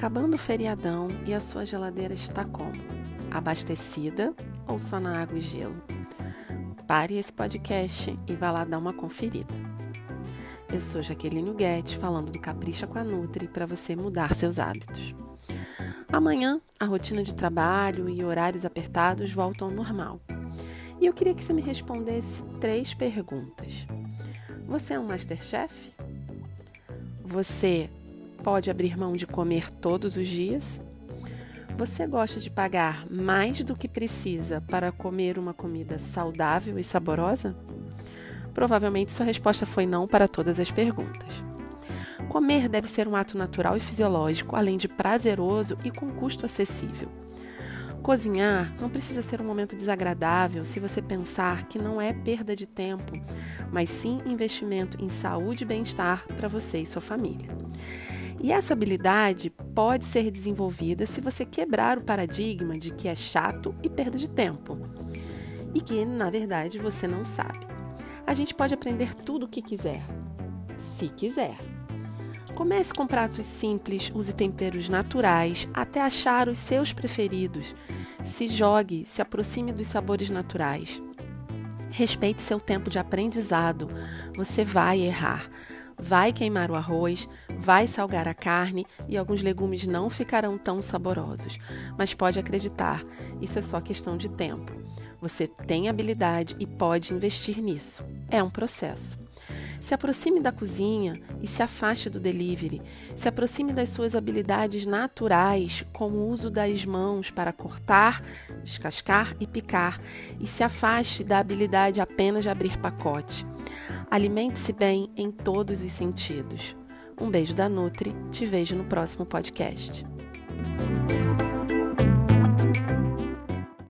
acabando o feriadão e a sua geladeira está como? Abastecida ou só na água e gelo? Pare esse podcast e vá lá dar uma conferida. Eu sou Jaqueline Guedes, falando do Capricha com a Nutri para você mudar seus hábitos. Amanhã, a rotina de trabalho e horários apertados voltam ao normal. E eu queria que você me respondesse três perguntas. Você é um Masterchef? Você pode abrir mão de comer todos os dias? Você gosta de pagar mais do que precisa para comer uma comida saudável e saborosa? Provavelmente sua resposta foi não para todas as perguntas. Comer deve ser um ato natural e fisiológico, além de prazeroso e com custo acessível. Cozinhar não precisa ser um momento desagradável se você pensar que não é perda de tempo, mas sim investimento em saúde e bem-estar para você e sua família. E essa habilidade pode ser desenvolvida se você quebrar o paradigma de que é chato e perda de tempo. E que, na verdade, você não sabe. A gente pode aprender tudo o que quiser, se quiser. Comece com pratos simples, use temperos naturais até achar os seus preferidos. Se jogue, se aproxime dos sabores naturais. Respeite seu tempo de aprendizado. Você vai errar vai queimar o arroz, vai salgar a carne e alguns legumes não ficarão tão saborosos. Mas pode acreditar, isso é só questão de tempo. Você tem habilidade e pode investir nisso. É um processo. Se aproxime da cozinha e se afaste do delivery. Se aproxime das suas habilidades naturais, como o uso das mãos para cortar, descascar e picar, e se afaste da habilidade apenas de abrir pacote. Alimente-se bem em todos os sentidos. Um beijo da Nutri, te vejo no próximo podcast.